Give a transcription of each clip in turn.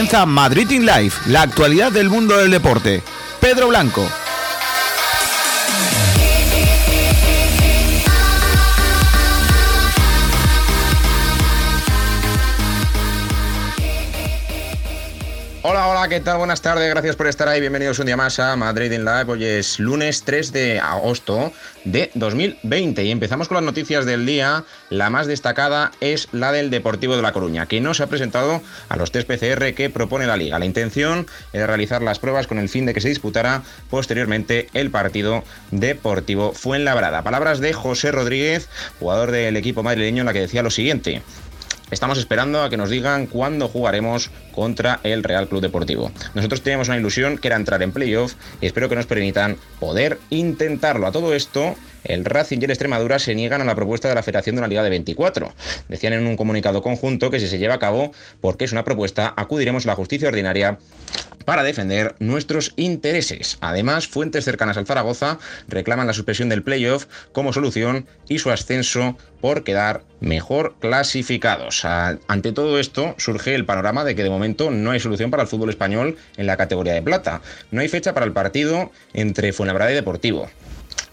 comienza Madrid in Life, la actualidad del mundo del deporte. Pedro Blanco. ¿Qué tal? Buenas tardes, gracias por estar ahí, bienvenidos un día más a Madrid in Live. Hoy es lunes 3 de agosto de 2020 y empezamos con las noticias del día. La más destacada es la del Deportivo de La Coruña, que no se ha presentado a los test PCR que propone la liga. La intención era realizar las pruebas con el fin de que se disputara posteriormente el partido Deportivo Fuenlabrada. Palabras de José Rodríguez, jugador del equipo madrileño, en la que decía lo siguiente. Estamos esperando a que nos digan cuándo jugaremos contra el Real Club Deportivo. Nosotros teníamos una ilusión que era entrar en playoff y espero que nos permitan poder intentarlo. A todo esto, el Racing y el Extremadura se niegan a la propuesta de la Federación de una Liga de 24. Decían en un comunicado conjunto que si se lleva a cabo, porque es una propuesta, acudiremos a la justicia ordinaria para defender nuestros intereses. Además, fuentes cercanas al Zaragoza reclaman la suspensión del playoff como solución y su ascenso por quedar mejor clasificados. Ante todo esto surge el panorama de que de momento no hay solución para el fútbol español en la categoría de plata. No hay fecha para el partido entre Fuenlabrada y Deportivo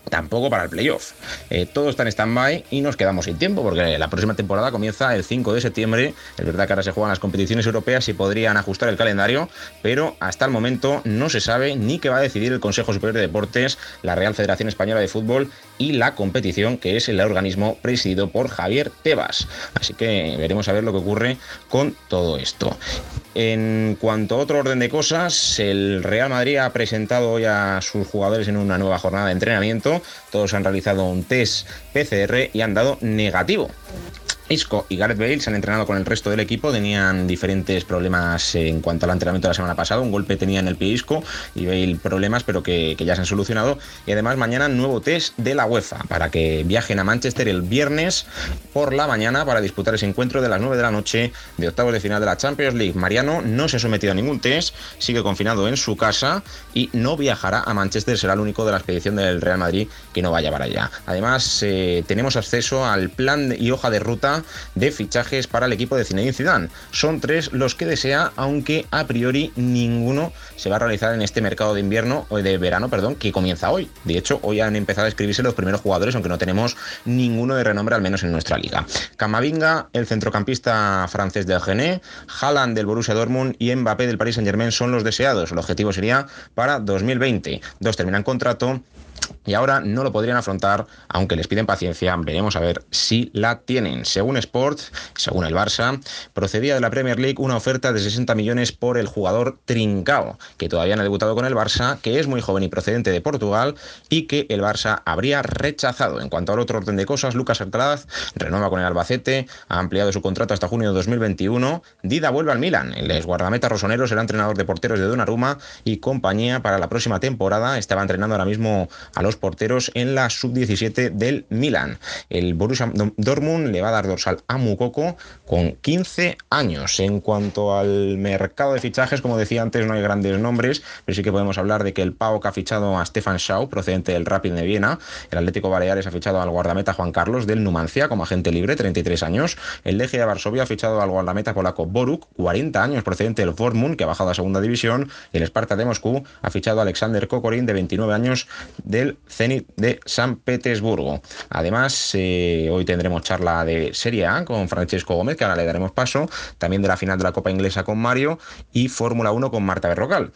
tampoco para el playoff. Eh, todo está en stand-by y nos quedamos sin tiempo porque la próxima temporada comienza el 5 de septiembre. Es verdad que ahora se juegan las competiciones europeas y podrían ajustar el calendario, pero hasta el momento no se sabe ni qué va a decidir el Consejo Superior de Deportes, la Real Federación Española de Fútbol y la competición, que es el organismo presidido por Javier Tebas. Así que veremos a ver lo que ocurre con todo esto. En cuanto a otro orden de cosas, el Real Madrid ha presentado hoy a sus jugadores en una nueva jornada de entrenamiento. 何? Todos han realizado un test PCR y han dado negativo. Isco y Gareth Bale se han entrenado con el resto del equipo, tenían diferentes problemas en cuanto al entrenamiento de la semana pasada, un golpe tenía en el pie Isco y Bale problemas, pero que, ya se han solucionado. Y además mañana nuevo test de la UEFA para que viajen a Manchester el viernes por la mañana para disputar ese encuentro de las 9 de la noche de octavos de final de la Champions League. Mariano no se ha sometido a ningún test, sigue confinado en su casa y no viajará a Manchester, será el único de la expedición del Real Madrid que no vaya para allá. Además, eh, tenemos acceso al plan y hoja de ruta de fichajes para el equipo de Zinedine Zidane. Son tres los que desea, aunque a priori ninguno se va a realizar en este mercado de invierno o de verano, perdón, que comienza hoy. De hecho, hoy han empezado a escribirse los primeros jugadores, aunque no tenemos ninguno de renombre al menos en nuestra liga. Camavinga, el centrocampista francés del Gené, Haaland del Borussia Dortmund y Mbappé del Paris Saint-Germain son los deseados. El objetivo sería para 2020. Dos terminan contrato y ahora no lo podrían afrontar, aunque les piden paciencia, veremos a ver si la tienen. Según Sport, según el Barça, procedía de la Premier League una oferta de 60 millones por el jugador Trincao, que todavía no ha debutado con el Barça, que es muy joven y procedente de Portugal, y que el Barça habría rechazado. En cuanto al otro orden de cosas, Lucas Artraz renueva con el Albacete, ha ampliado su contrato hasta junio de 2021, Dida vuelve al Milan, el guardameta rosonero será entrenador de porteros de Donnarumma y compañía para la próxima temporada, estaba entrenando ahora mismo a los porteros en la sub-17 del Milan. El Borussia Dortmund le va a dar dorsal a Mukoko con 15 años. En cuanto al mercado de fichajes, como decía antes, no hay grandes nombres, pero sí que podemos hablar de que el PAOK ha fichado a Stefan Schau, procedente del Rapid de Viena. El Atlético Baleares ha fichado al guardameta Juan Carlos del Numancia como agente libre, 33 años. El Legia de Varsovia ha fichado al guardameta polaco Boruk, 40 años, procedente del Vormund, que ha bajado a segunda división. El Sparta de Moscú ha fichado a Alexander Kokorin, de 29 años, del Zenit de San Petersburgo. Además, eh, hoy tendremos charla de Serie A con Francesco Gómez, que ahora le daremos paso, también de la final de la Copa Inglesa con Mario y Fórmula 1 con Marta Berrocal.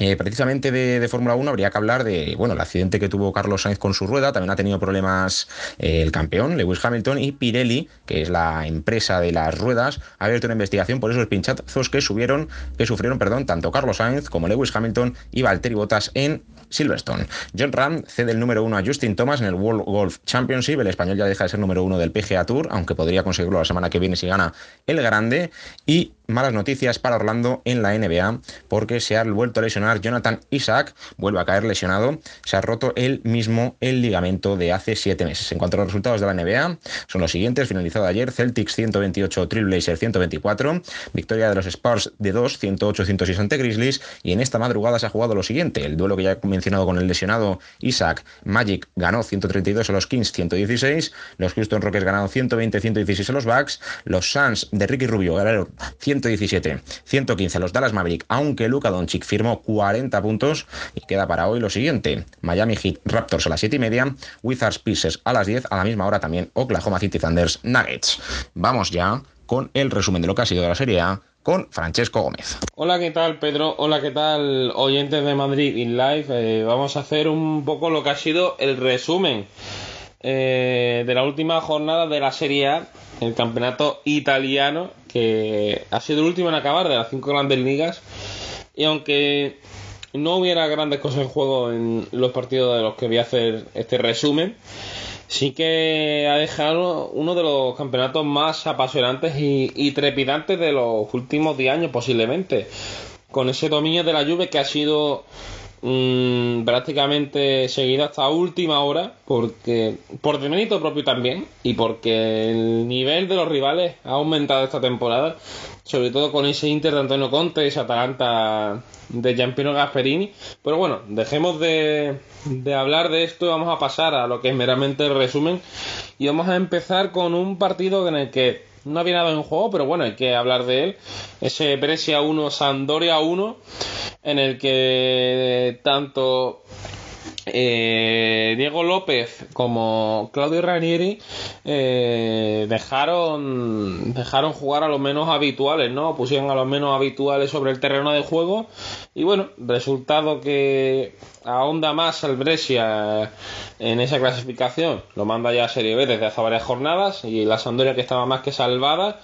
Eh, precisamente de, Fórmula 1 habría que hablar de bueno el accidente que tuvo Carlos Sainz con su rueda, también ha tenido problemas eh, el campeón Lewis Hamilton y Pirelli, que es la empresa de las ruedas, ha abierto una investigación por esos pinchazos que subieron, que sufrieron, perdón, tanto Carlos Sainz como Lewis Hamilton y Valtteri Bottas en Silverstone. John Ram cede el número uno a Justin Thomas en el World Golf Championship. El español ya deja de ser número uno del PGA Tour, aunque podría conseguirlo la semana que viene si gana el grande. Y malas noticias para Orlando en la NBA, porque se ha vuelto a lesionar Jonathan Isaac, vuelve a caer lesionado, se ha roto él mismo el ligamento de hace siete meses. En cuanto a los resultados de la NBA, son los siguientes, finalizado ayer, Celtics 128, Trailblazer 124, victoria de los Spurs de 2, 108-106 ante Grizzlies, y en esta madrugada se ha jugado lo siguiente, el duelo que ya he mencionado con el lesionado Isaac, Magic ganó 132 a los Kings, 116, los Houston Rockets ganaron 120-116 a los Bucks, los Suns de Ricky Rubio ganaron 100 117, 115 los Dallas Maverick, aunque Luka Doncic firmó 40 puntos y queda para hoy lo siguiente, Miami Heat Raptors a las 7 y media, Wizards Pieces a las 10, a la misma hora también Oklahoma City Thunders Nuggets. Vamos ya con el resumen de lo que ha sido de la Serie A con Francesco Gómez. Hola, ¿qué tal Pedro? Hola, ¿qué tal oyentes de Madrid in Live? Eh, vamos a hacer un poco lo que ha sido el resumen eh, de la última jornada de la Serie A, el campeonato italiano, que ha sido el último en acabar de las cinco grandes ligas. Y aunque no hubiera grandes cosas en juego en los partidos de los que voy a hacer este resumen, sí que ha dejado uno de los campeonatos más apasionantes y, trepidantes de los últimos 10 años posiblemente. Con ese dominio de la lluvia que ha sido mm, prácticamente seguido hasta última hora, porque por demérito propio también, y porque el nivel de los rivales ha aumentado esta temporada, sobre todo con ese Inter de Antonio Conte, ese Atalanta de Giampiero Gasperini. Pero bueno, dejemos de, de hablar de esto y vamos a pasar a lo que es meramente el resumen. Y vamos a empezar con un partido en el que no había nada en juego, pero bueno, hay que hablar de él. Ese Brescia 1, Sandoria 1, en el que tanto eh, Diego López como Claudio Ranieri eh, dejaron dejaron jugar a los menos habituales, ¿no? Pusieron a los menos habituales sobre el terreno de juego y bueno, resultado que ahonda más al Brescia en esa clasificación, lo manda ya a Serie B desde hace varias jornadas y la Sandoria que estaba más que salvada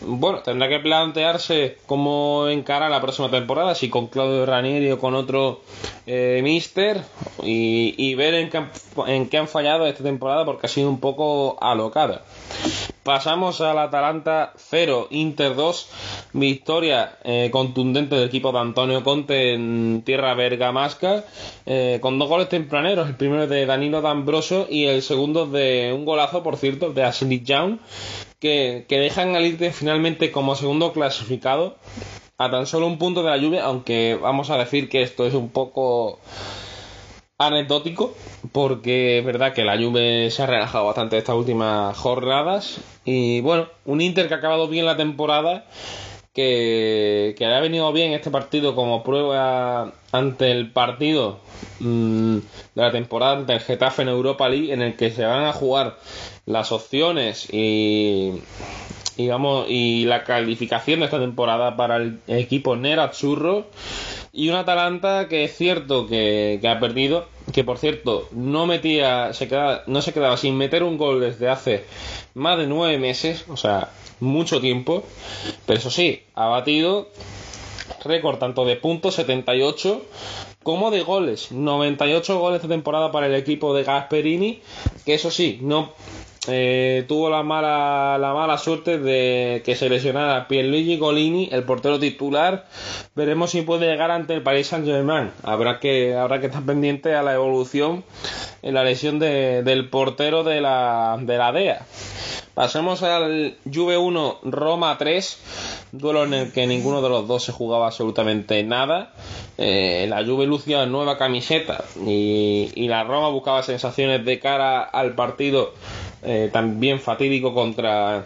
bueno, tendrá que plantearse cómo encara la próxima temporada, si con Claudio Ranieri o con otro eh, Mister, y, ver en qué, han fallado esta temporada porque ha sido un poco alocada. Pasamos al Atalanta 0, Inter 2, victoria eh, contundente del equipo de Antonio Conte en tierra bergamasca, eh, con dos goles tempraneros, el primero de Danilo D'Ambroso y el segundo de un golazo, por cierto, de Ashley Young, que, dejan al Inter finalmente como segundo clasificado a tan solo un punto de la lluvia, aunque vamos a decir que esto es un poco anecdótico, porque es verdad que la Juve se ha relajado bastante estas últimas jornadas. Y bueno, un Inter que ha acabado bien la temporada, que, que ha venido bien este partido como prueba ante el partido mm, de la temporada ante el Getafe en Europa League, en el que se van a jugar las opciones y, y, y la calificación de esta temporada para el equipo Nerazzurro y un Atalanta que es cierto que, ha perdido, que por cierto no metía, se quedaba, no se quedaba sin meter un gol desde hace más de nueve meses, o sea, mucho tiempo, pero eso sí, ha batido récord tanto de puntos 78 como de goles, 98 goles de temporada para el equipo de Gasperini, que eso sí, no eh, tuvo la mala, la mala suerte de que se lesionara Pierluigi Golini, el portero titular. Veremos si puede llegar ante el Paris Saint-Germain. Habrá que, habrá que estar pendiente a la evolución en la lesión del portero de la, de la DEA. Pasemos al Juve 1, Roma 3, duelo en el que ninguno de los dos se jugaba absolutamente nada. Eh, la Juve lucía nueva camiseta y, la Roma buscaba sensaciones de cara al partido eh, también fatídico contra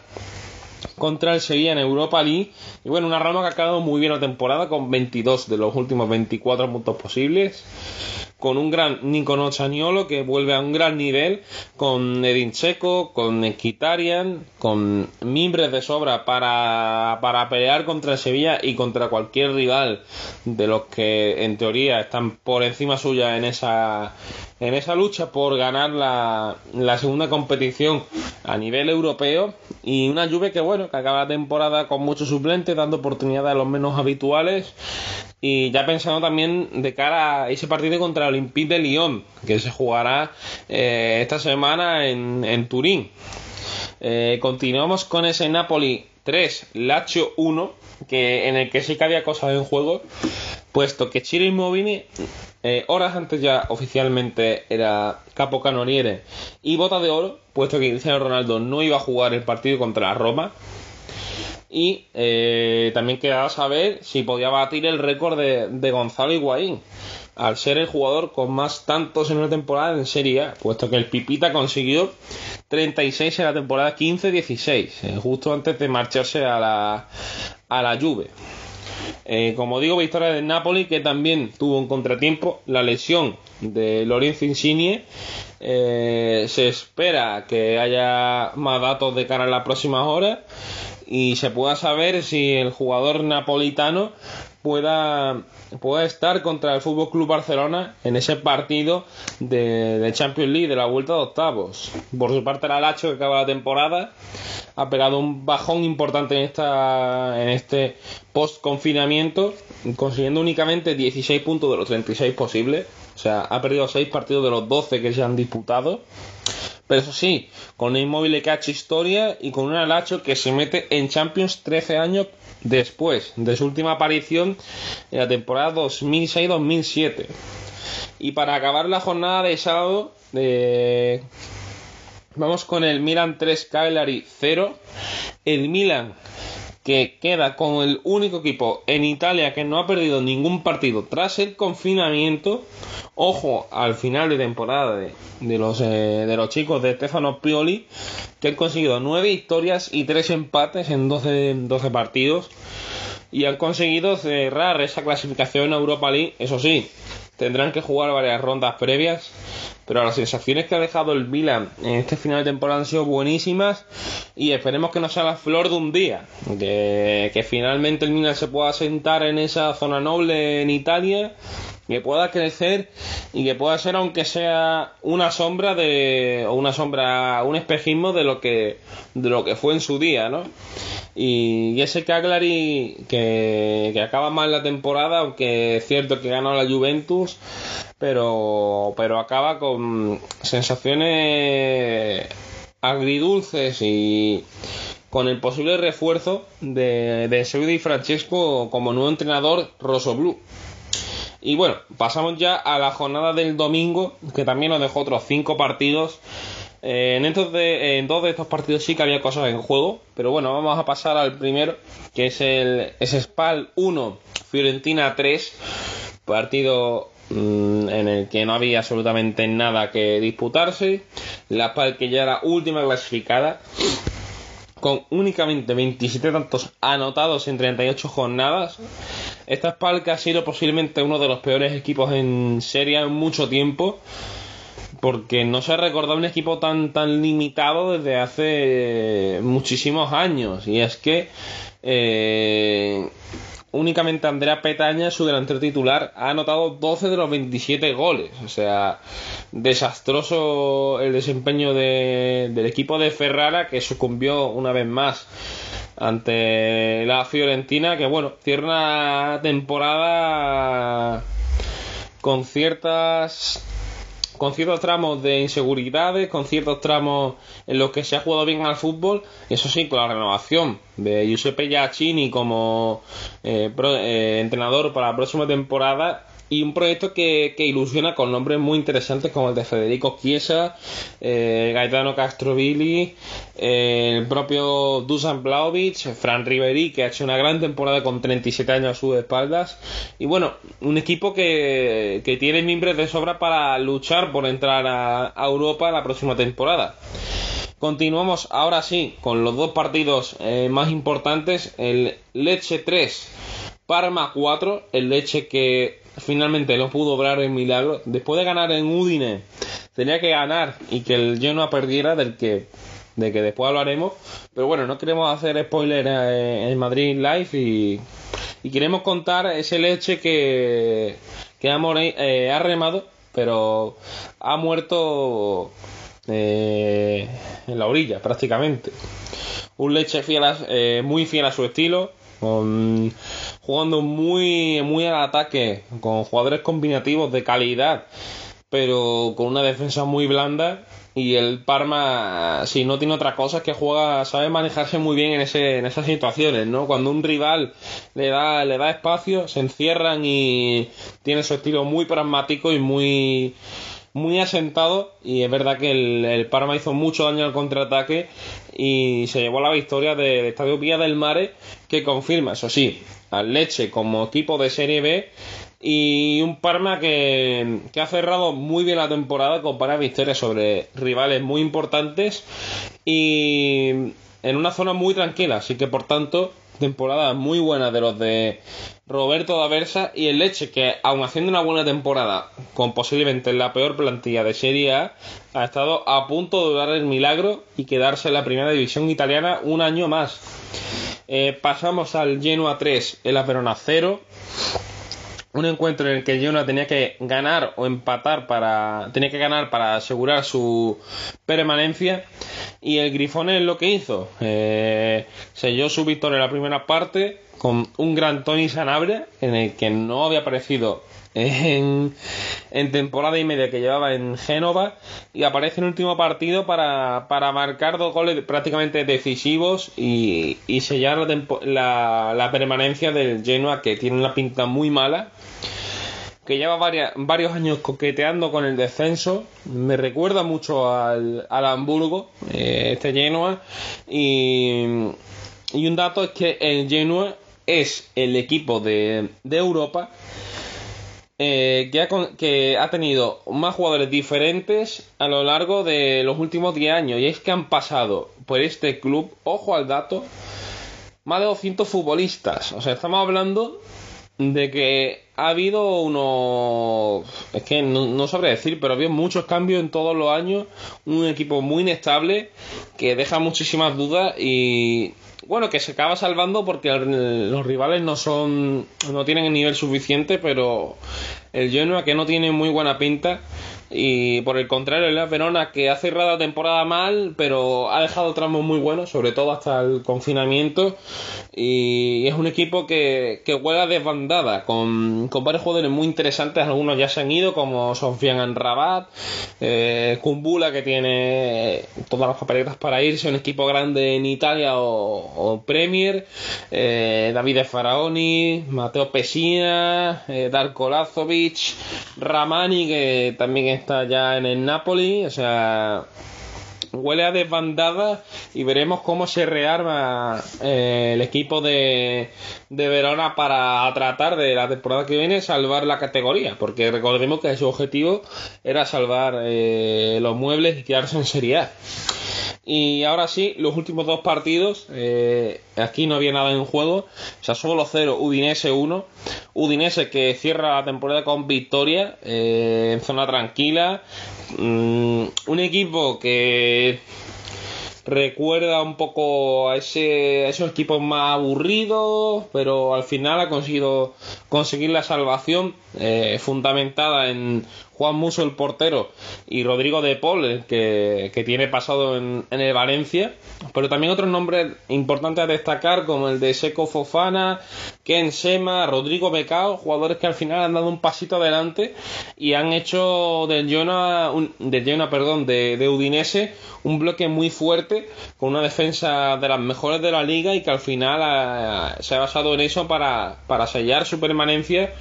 contra el Sevilla en Europa League. Y bueno, una Roma que ha acabado muy bien la temporada con 22 de los últimos 24 puntos posibles con un gran Nico Chaniolo que vuelve a un gran nivel, con Edin Checo, con Equitarian, con mimbres de sobra para, para pelear contra Sevilla y contra cualquier rival de los que en teoría están por encima suya en esa en esa lucha por ganar la, la segunda competición a nivel europeo. Y una lluvia que bueno que acaba la temporada con muchos suplentes dando oportunidades a los menos habituales y ya pensando también de cara a ese partido contra el Olympique de Lyon, que se jugará eh, esta semana en, Turín. Eh, continuamos con ese Napoli 3, Lazio 1, que, en el que sí que había cosas en juego, puesto que Chiro Immobile, eh, horas antes ya oficialmente era capo canoniere y bota de oro, puesto que Cristiano Ronaldo no iba a jugar el partido contra la Roma. Y eh, también quedaba saber si podía batir el récord de, Gonzalo Higuaín, al ser el jugador con más tantos en una temporada en Serie A, puesto que el Pipita consiguió 36 en la temporada 15-16, eh, justo antes de marcharse a la, a la Juve. Eh, como digo, victoria del Napoli, que también tuvo un contratiempo, la lesión de Lorenzo Insigne. Se espera que haya más datos de cara a las próximas horas y se pueda saber si el jugador napolitano pueda, pueda estar contra el Fútbol Club Barcelona en ese partido de, Champions League de la vuelta de octavos. Por su parte, el Alacho que acaba la temporada ha pegado un bajón importante en esta en este post confinamiento, consiguiendo únicamente 16 puntos de los 36 posibles. O sea, ha perdido 6 partidos de los 12 que se han disputado. Pero eso sí, con un inmóvil que ha hecho historia y con un Alacho que se mete en Champions 13 años después de su última aparición en la temporada 2006-2007. Y para acabar la jornada de sábado, eh, vamos con el Milan 3 Cagliari 0. El Milan que queda con el único equipo en Italia que no ha perdido ningún partido tras el confinamiento. Ojo al final de temporada de, los, eh, de los chicos de Stefano Pioli, que han conseguido 9 victorias y 3 empates en 12, 12 partidos. Y han conseguido cerrar esa clasificación a Europa League. Eso sí, tendrán que jugar varias rondas previas pero las sensaciones que ha dejado el Milan en este final de temporada han sido buenísimas y esperemos que no sea la flor de un día, que finalmente el Milan se pueda sentar en esa zona noble en Italia que pueda crecer y que pueda ser aunque sea una sombra de o una sombra un espejismo de lo que de lo que fue en su día no y, ese Cagliari que, que acaba mal la temporada aunque es cierto que ganó la Juventus pero pero acaba con sensaciones agridulces y con el posible refuerzo de, de y Francesco como nuevo entrenador Rosso Blue. Y bueno, pasamos ya a la jornada del domingo, que también nos dejó otros cinco partidos. Eh, en, estos de, en dos de estos partidos sí que había cosas en juego, pero bueno, vamos a pasar al primero, que es el es Spal 1, Fiorentina 3, partido mm, en el que no había absolutamente nada que disputarse. La Spal que ya era última clasificada, con únicamente 27 tantos anotados en 38 jornadas. Esta Spalca ha sido posiblemente uno de los peores equipos en serie en mucho tiempo. Porque no se ha recordado un equipo tan, tan limitado desde hace muchísimos años. Y es que eh, únicamente Andrea Petaña, su delantero titular, ha anotado 12 de los 27 goles. O sea, desastroso el desempeño del equipo de Ferrara que sucumbió una vez más ante la Fiorentina que bueno, cierra una temporada con ciertas con ciertos tramos de inseguridades, con ciertos tramos en los que se ha jugado bien al fútbol, eso sí, con la renovación de Giuseppe Giacchini como eh, eh, entrenador para la próxima temporada, y un proyecto que, ilusiona con nombres muy interesantes como el de Federico Chiesa, eh, Gaetano Castrovilli, eh, el propio Dusan Blaovic, Fran Riveri, que ha hecho una gran temporada con 37 años a sus espaldas. Y bueno, un equipo que, tiene miembros de sobra para luchar por entrar a, Europa la próxima temporada. Continuamos ahora sí con los dos partidos eh, más importantes, el Leche 3, Parma 4, el Leche que finalmente no pudo obrar el milagro. Después de ganar en Udine, tenía que ganar y que el Genoa perdiera, del que, de que después hablaremos. Pero bueno, no queremos hacer spoiler eh, en Madrid Live y, y queremos contar ese leche que, que eh, ha, remado, pero ha muerto eh, en la orilla prácticamente. Un leche fiel muy fiel a su estilo, con jugando muy, muy al ataque, con jugadores combinativos de calidad, pero con una defensa muy blanda. Y el Parma, si no tiene otra cosa, es que juega, sabe manejarse muy bien en, ese, en esas situaciones, ¿no? Cuando un rival le da, le da espacio, se encierran y tiene su estilo muy pragmático y muy muy asentado y es verdad que el, Parma hizo mucho daño al contraataque y se llevó la victoria del Estadio Vía del Mare que confirma, eso sí, al Leche como equipo de Serie B y un Parma que, que, ha cerrado muy bien la temporada con varias victorias sobre rivales muy importantes y en una zona muy tranquila, así que por tanto temporada muy buena de los de Roberto D'Aversa y el Leche, que aun haciendo una buena temporada, con posiblemente la peor plantilla de Serie A, ha estado a punto de dar el milagro y quedarse en la primera división italiana un año más. Eh, pasamos al Genoa 3, el Verona 0 un encuentro en el que Genoa tenía que ganar o empatar para tenía que ganar para asegurar su permanencia. Y el Grifone es lo que hizo. Eh, selló su victoria en la primera parte con un gran Tony Sanabria en el que no había aparecido en, temporada y media que llevaba en Génova y aparece en el último partido para, marcar dos goles prácticamente decisivos y, sellar la, la, permanencia del Genoa que tiene una pinta muy mala que lleva varios años coqueteando con el descenso. Me recuerda mucho al, Hamburgo, eh, este Genoa. Y, y, un dato es que el Genoa es el equipo de, de Europa eh, que, ha, que, ha, tenido más jugadores diferentes a lo largo de los últimos 10 años. Y es que han pasado por este club, ojo al dato, más de 200 futbolistas. O sea, estamos hablando de que ha habido unos... Es que no, no sabré decir, pero ha habido muchos cambios en todos los años. Un equipo muy inestable que deja muchísimas dudas y bueno, que se acaba salvando porque los rivales no son, no tienen el nivel suficiente, pero el Genoa que no tiene muy buena pinta y por el contrario, el Verona que ha cerrado la temporada mal, pero ha dejado tramos muy buenos, sobre todo hasta el confinamiento. Y es un equipo que, que juega desbandada, con, con varios jugadores muy interesantes. Algunos ya se han ido, como Sofian Anrabat, eh, Kumbula, que tiene todas las papeletas para irse, un equipo grande en Italia o, Premier, eh, David Faraoni, Mateo Pesina, eh, Darko Lazovic, Ramani, que también es está ya en el Napoli, o sea, huele a desbandada y veremos cómo se rearma eh, el equipo de, de, Verona para tratar de la temporada que viene salvar la categoría, porque recordemos que su objetivo era salvar eh, los muebles y quedarse en Serie A. Y ahora sí, los últimos dos partidos, eh, aquí no había nada en juego. O sea, solo 0, Udinese 1. Udinese que cierra la temporada con victoria en zona tranquila. Mm, un equipo que recuerda un poco a, esos equipos más aburridos, pero al final ha conseguido conseguir la salvación eh, fundamentada en Juan Muso, el portero, y Rodrigo de Paul, que, que tiene pasado en, en, el Valencia. Pero también otros nombres importantes a destacar, como el de Seco Fofana, Ken Sema, Rodrigo Becao, jugadores que al final han dado un pasito adelante y han hecho del Jona, un, perdón, de, de Udinese un bloque muy fuerte, con una defensa de las mejores de la liga y que al final eh, se ha basado en eso para, para sellar su permanencia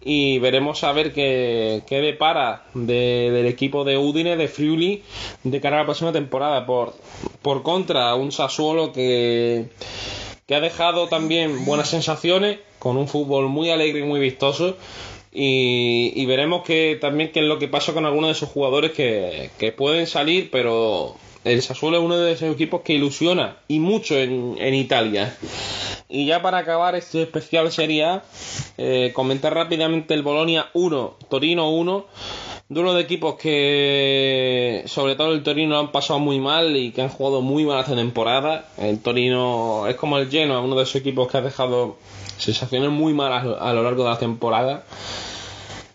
y veremos a ver qué, qué depara del equipo de Udine, de Friuli, de cara a la próxima temporada. Por, por contra, un Sassuolo que, que ha dejado también buenas sensaciones, con un fútbol muy alegre y muy vistoso. Y, y veremos que también qué es lo que pasa con algunos de esos jugadores que, que pueden salir, pero el Sassuolo es uno de esos equipos que ilusiona y mucho en, en Italia. Y ya para acabar este especial sería eh, comentar rápidamente el Bolonia 1, Torino 1. Duelo de equipos que, sobre todo el Torino, han pasado muy mal y que han jugado muy mal esta temporada. El Torino es como el Genoa, uno de esos equipos que ha dejado sensaciones muy malas a lo largo de la temporada.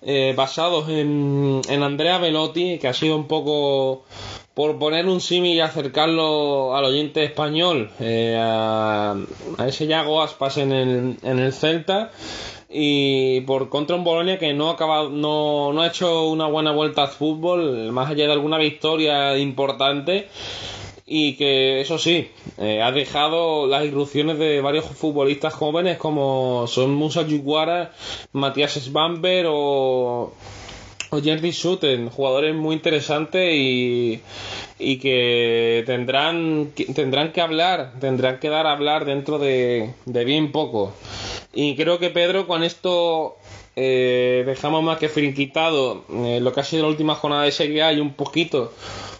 Eh, basados en, en Andrea Velotti, que ha sido un poco por poner un símil y acercarlo al oyente español, eh, a, ese Yago Aspas en el, en el Celta y por contra un Bolonia que no ha acabado, no, no ha hecho una buena vuelta al fútbol, más allá de alguna victoria importante y que eso sí, eh, ha dejado las irrupciones de varios futbolistas jóvenes como son Musa Yuguara, Matías Sbamber o o Jerry Sutton, jugadores muy interesantes y, y que tendrán, tendrán que hablar, tendrán que dar a hablar dentro de, de bien poco. Y creo que Pedro con esto eh, dejamos más que frinquitado eh, lo que ha sido la última jornada de Serie A y un poquito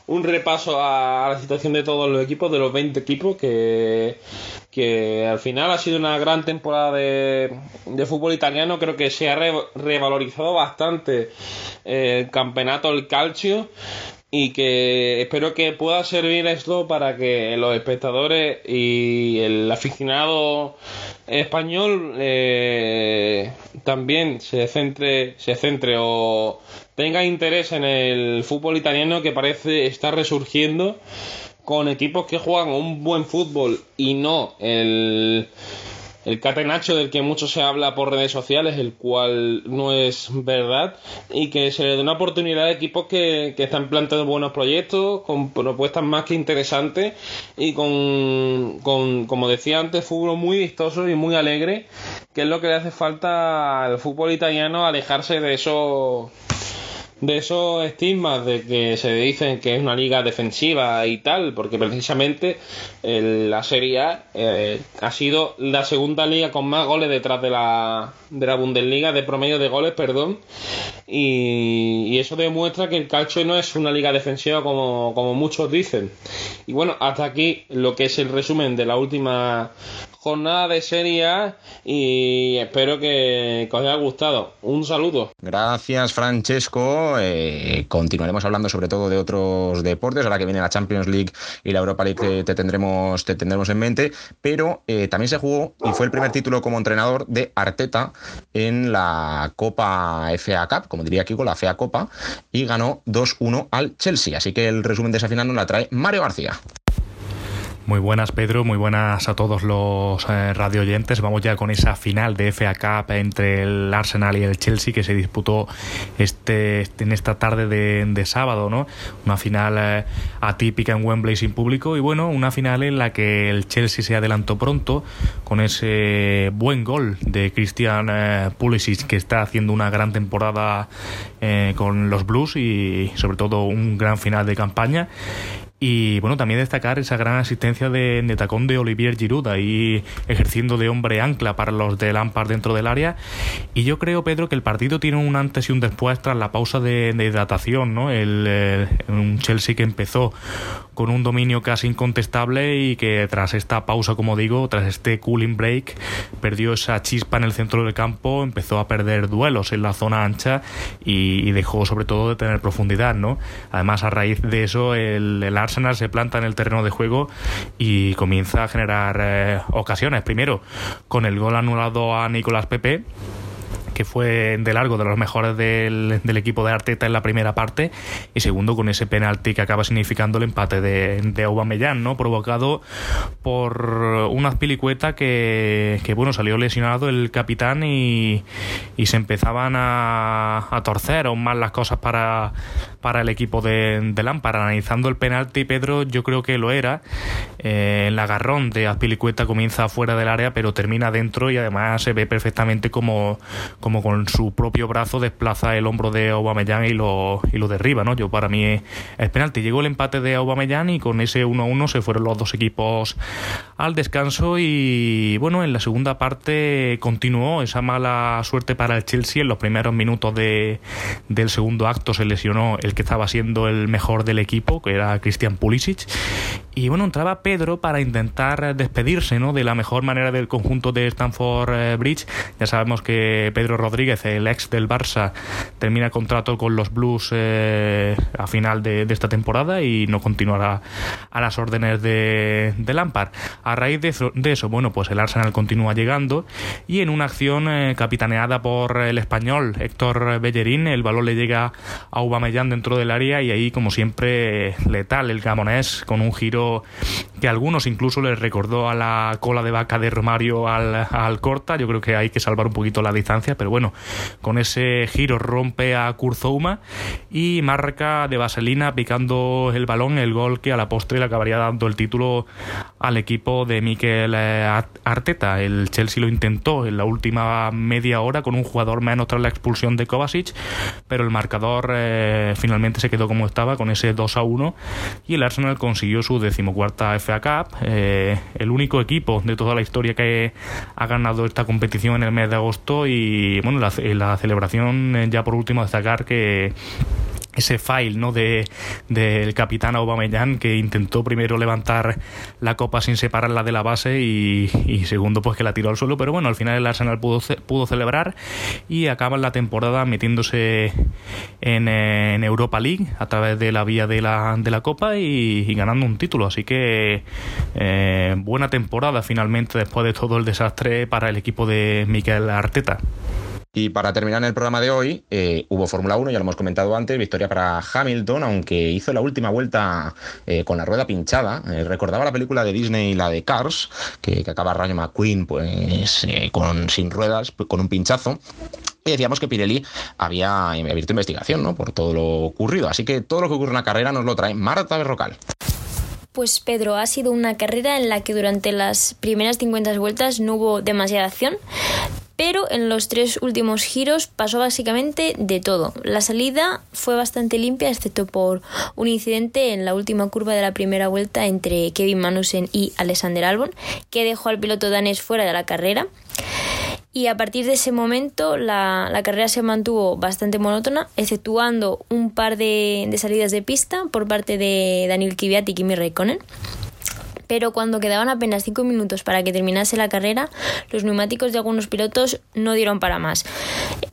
un repaso a, la situación de todos los equipos, de los 20 equipos, que, que al final ha sido una gran temporada de, de fútbol italiano. Creo que se ha revalorizado bastante el campeonato, el calcio y que espero que pueda servir esto para que los espectadores y el aficionado español eh, también se centre se centre o tenga interés en el fútbol italiano que parece estar resurgiendo con equipos que juegan un buen fútbol y no el el catenacho del que mucho se habla por redes sociales, el cual no es verdad, y que se le dé una oportunidad a equipos que, que están planteando buenos proyectos, con propuestas más que interesantes y con, con, como decía antes, fútbol muy vistoso y muy alegre, que es lo que le hace falta al fútbol italiano, alejarse de esos de esos estigmas de que se dicen que es una liga defensiva y tal, porque precisamente la Serie A eh, ha sido la segunda liga con más goles detrás de la, de la Bundesliga, de promedio de goles, perdón, y, y eso demuestra que el calcio no es una liga defensiva como, como muchos dicen. Y bueno, hasta aquí lo que es el resumen de la última jornada de Serie A y espero que, os haya gustado. Un saludo. Gracias, Francesco. Eh, continuaremos hablando sobre todo de otros deportes. Ahora que viene la Champions League y la Europa League te, tendremos, te tendremos en mente. Pero eh, también se jugó y fue el primer título como entrenador de Arteta en la Copa FA Cup, como diría Kiko, la FA Copa, y ganó 2-1 al Chelsea. Así que el resumen de esa final nos la trae Mario García. Muy buenas, Pedro. Muy buenas a todos los eh, radio oyentes. Vamos ya con esa final de FA Cup entre el Arsenal y el Chelsea que se disputó este, en esta tarde de, sábado, ¿no? Una final eh, atípica en Wembley sin público y bueno, una final en la que el Chelsea se adelantó pronto con ese buen gol de Christian eh, Pulisic que está haciendo una gran temporada con los Blues y sobre todo un gran final de campaña y bueno, también destacar esa gran asistencia de, de tacón de Olivier Giroud, ahí ejerciendo de hombre ancla para los de Lampard dentro del área. Y yo creo, Pedro, que el partido tiene un antes y un después tras la pausa de, hidratación, ¿no? El, un Chelsea que empezó con un dominio casi incontestable y que tras esta pausa, como digo, tras este cooling break, perdió esa chispa en el centro del campo, empezó a perder duelos en la zona ancha y, dejó sobre todo de tener profundidad, ¿no? Además, a raíz de eso, el, el Arsenal se planta en el terreno de juego y comienza a generar eh, ocasiones. Primero, con el gol anulado a Nicolás Pepe que fue de largo de los mejores del, equipo de Arteta en la primera parte, y segundo con ese penalti que acaba significando el empate de, de Aubameyang, ¿no? provocado por una pilicueta que, que, bueno, salió lesionado el capitán y, y se empezaban a, a, torcer aún más las cosas para, para el equipo de, de. Analizando el penalti, Pedro, yo creo que lo era. Eh, el agarrón de Azpilicueta comienza fuera del área, pero termina dentro y además se ve perfectamente como como con su propio brazo desplaza el hombro de Aubameyang y lo, y lo derriba, ¿no? Yo para mí es, penalti. Llegó el empate de Aubameyang y con ese 1-1 se fueron los dos equipos al descanso y bueno, en la segunda parte continuó esa mala suerte para el Chelsea en los primeros minutos de, del segundo acto se lesionó el que estaba siendo el mejor del equipo, que era Christian Pulisic y bueno, entraba Pedro para intentar despedirse ¿no? de la mejor manera del conjunto de Stanford eh, Bridge. Ya sabemos que Pedro Rodríguez, el ex del Barça, termina contrato con los Blues eh, a final de, esta temporada y no continuará a las órdenes de, de Lampard. A raíz de eso, bueno, pues el Arsenal continúa llegando y en una acción eh, capitaneada por el español Héctor Bellerín, el balón le llega a Aubameyang dentro del área y ahí, como siempre, letal el gamonés con un giro que a algunos incluso les recordó a la cola de vaca de Romario al, al Corta. Yo creo que hay que salvar un poquito la distancia, pero bueno, con ese giro rompe a Kurzouma y marca de vaselina picando el balón el gol que a la postre le acabaría dando el título al equipo de Mikel eh, Arteta. El Chelsea lo intentó en la última media hora con un jugador menos tras la expulsión de Kovacic, pero el marcador eh, finalmente se quedó como estaba con ese 2 a 1 y el Arsenal consiguió su decimocuarta FA Cup, eh, el único equipo de toda la historia que ha ganado esta competición en el mes de agosto y bueno, la, la celebración ya por último destacar que ese file ¿no? de del capitán Aubameyang que intentó primero levantar la copa sin separarla de la base y, segundo pues que la tiró al suelo pero bueno al final el Arsenal pudo, pudo celebrar y acaban la temporada metiéndose en, en, Europa League a través de la vía de la, de la copa y, ganando un título así que eh, buena temporada finalmente después de todo el desastre para el equipo de Mikel Arteta y para terminar el programa de hoy, eh, hubo Fórmula 1, ya lo hemos comentado antes, victoria para Hamilton, aunque hizo la última vuelta eh, con la rueda pinchada. Eh, recordaba la película de Disney, la de Cars, que, acaba Rayo McQueen pues, con, sin ruedas, con un pinchazo. Y decíamos que Pirelli había abierto investigación ¿no? por todo lo ocurrido. Así que todo lo que ocurre en la carrera nos lo trae Marta Berrocal. Pues Pedro, ha sido una carrera en la que durante las primeras 50 vueltas no hubo demasiada acción, pero en los tres últimos giros pasó básicamente de todo. La salida fue bastante limpia, excepto por un incidente en la última curva de la primera vuelta entre Kevin Manusen y Alexander Albon, que dejó al piloto danés fuera de la carrera. Y a partir de ese momento la, carrera se mantuvo bastante monótona, exceptuando un par de, salidas de pista por parte de Daniel Kvyat y Kimi Raikkonen pero cuando quedaban apenas 5 minutos para que terminase la carrera, los neumáticos de algunos pilotos no dieron para más.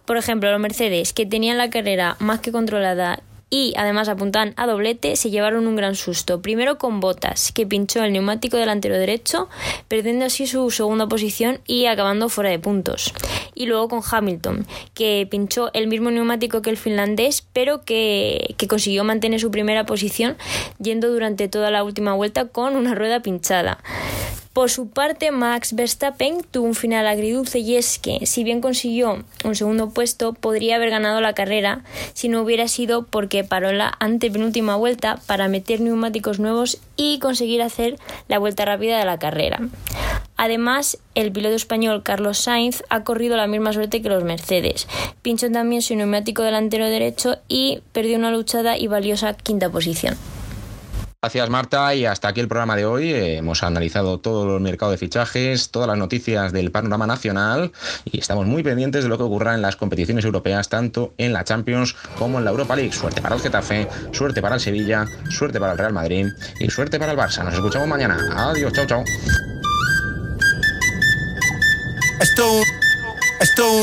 Por ejemplo, los Mercedes, que tenían la carrera más que controlada y además apuntan a doblete, se llevaron un gran susto. Primero con Botas, que pinchó el neumático delantero derecho, perdiendo así su segunda posición y acabando fuera de puntos. Y luego con Hamilton, que pinchó el mismo neumático que el finlandés, pero que, que consiguió mantener su primera posición yendo durante toda la última vuelta con una rueda pinchada. Por su parte, Max Verstappen tuvo un final agridulce y es que, si bien consiguió un segundo puesto, podría haber ganado la carrera si no hubiera sido porque paró la antepenúltima vuelta para meter neumáticos nuevos y conseguir hacer la vuelta rápida de la carrera. Además, el piloto español Carlos Sainz ha corrido la misma suerte que los Mercedes. Pinchó también su neumático delantero derecho y perdió una luchada y valiosa quinta posición. Gracias Marta y hasta aquí el programa de hoy. Hemos analizado todo el mercado de fichajes, todas las noticias del panorama nacional y estamos muy pendientes de lo que ocurra en las competiciones europeas, tanto en la Champions como en la Europa League. Suerte para el Getafe, suerte para el Sevilla, suerte para el Real Madrid y suerte para el Barça. Nos escuchamos mañana. Adiós, chao, chao. Esto, esto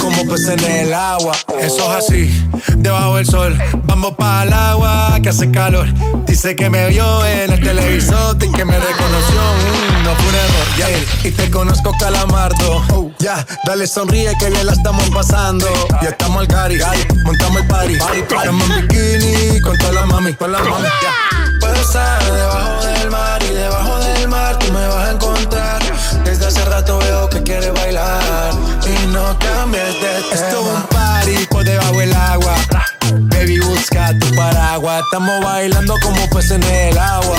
como pez en el agua. Eso es así, debajo del sol. Vamos para el agua que hace calor. Dice que me vio en el televisor y que me reconoció. Mm, no fue un error, Y te conozco, calamardo. Ya, dale sonríe que bien la estamos pasando. Ya estamos al cari, montamos el party. Estamos en bikini con todas las mami, con las mami. Puedo estar debajo del mar y debajo del mar tú me vas a encontrar. Desde hace rato veo que quieres bailar no cambies de tema. Esto es un party por debajo del agua. Baby, busca tu paraguas. Estamos bailando como peces en el agua.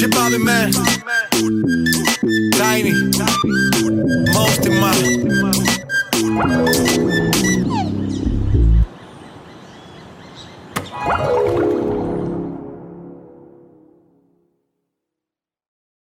She probably man, Tiny. Most in my. Thank